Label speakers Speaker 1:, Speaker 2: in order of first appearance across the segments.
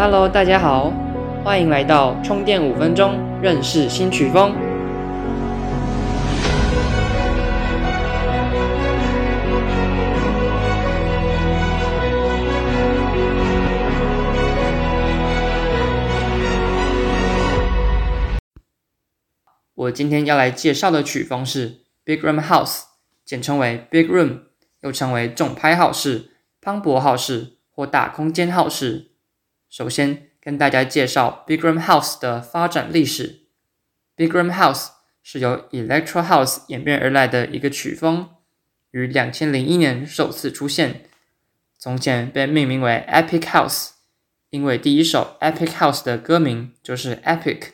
Speaker 1: Hello，大家好，欢迎来到充电五分钟认识新曲风。我今天要来介绍的曲风是 Big Room House，简称为 Big Room，又称为重拍号式、磅礴号式或大空间号式。首先跟大家介绍 Big Room House 的发展历史。Big Room House 是由 Electro House 演变而来的一个曲风，于两千零一年首次出现。从前被命名为 Epic House，因为第一首 Epic House 的歌名就是 Epic。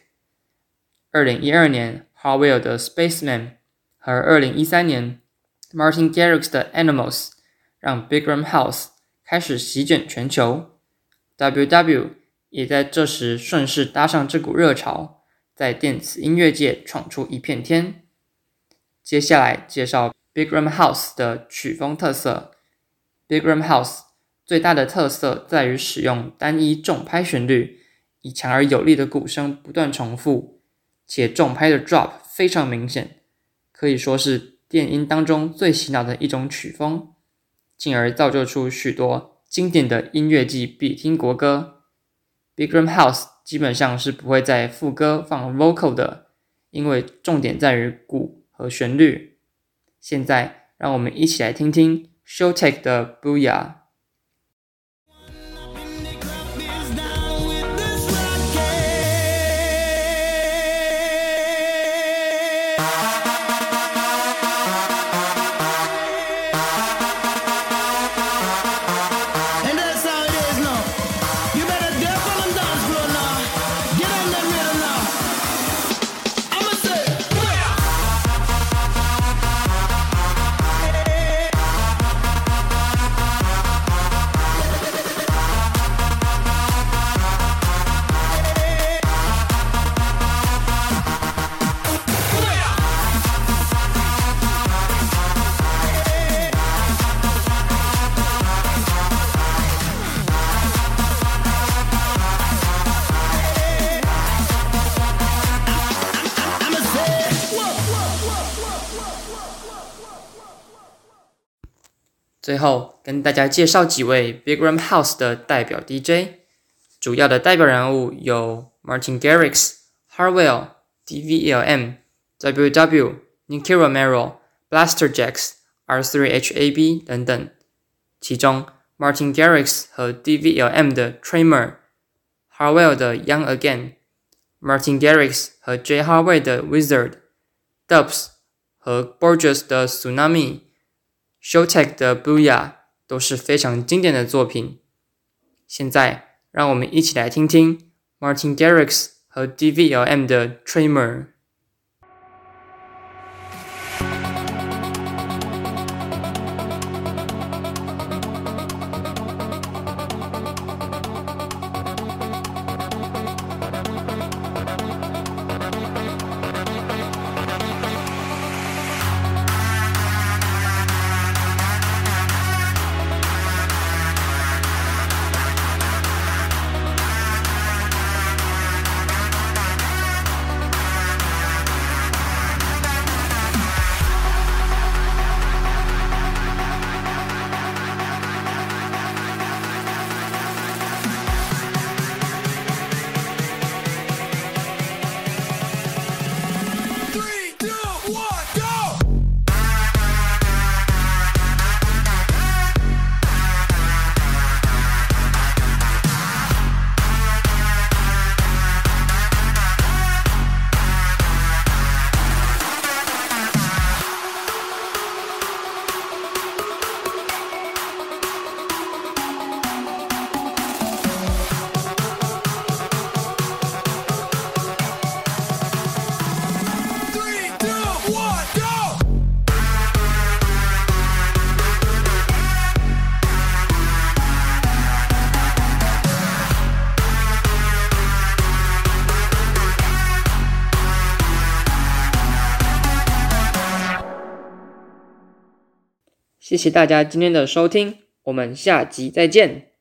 Speaker 1: 二零一二年 h a r w e l l 的 Spaceman 和二零一三年 Martin Garrix 的 Animals 让 Big Room House 开始席卷全球。W.W. 也在这时顺势搭上这股热潮，在电子音乐界闯出一片天。接下来介绍 Big Room House 的曲风特色。Big Room House 最大的特色在于使用单一重拍旋律，以强而有力的鼓声不断重复。且重拍的 drop 非常明显，可以说是电音当中最洗脑的一种曲风，进而造就出许多经典的音乐季必听国歌。Big Room House 基本上是不会在副歌放 vocal 的，因为重点在于鼓和旋律。现在让我们一起来听听 Showtek 的 Booyah。最后跟大家介绍几位 Big Room House 的代表 DJ，主要的代表人物有 Martin Garrix、Harwell、DVLM、WW、Nicky Romero、Blaster Jacks、R3HAB 等等。其中 Martin Garrix 和 DVLM 的 Tremor，Harwell 的 Young Again，Martin Garrix 和 J Harwell 的 Wizard，Dubs 和 Borges 的 Tsunami。Showtek 的 Booyah 都是非常经典的作品。现在，让我们一起来听听 Martin Garrix 和 DVLM 的 Trimmer。谢谢大家今天的收听，我们下集再见。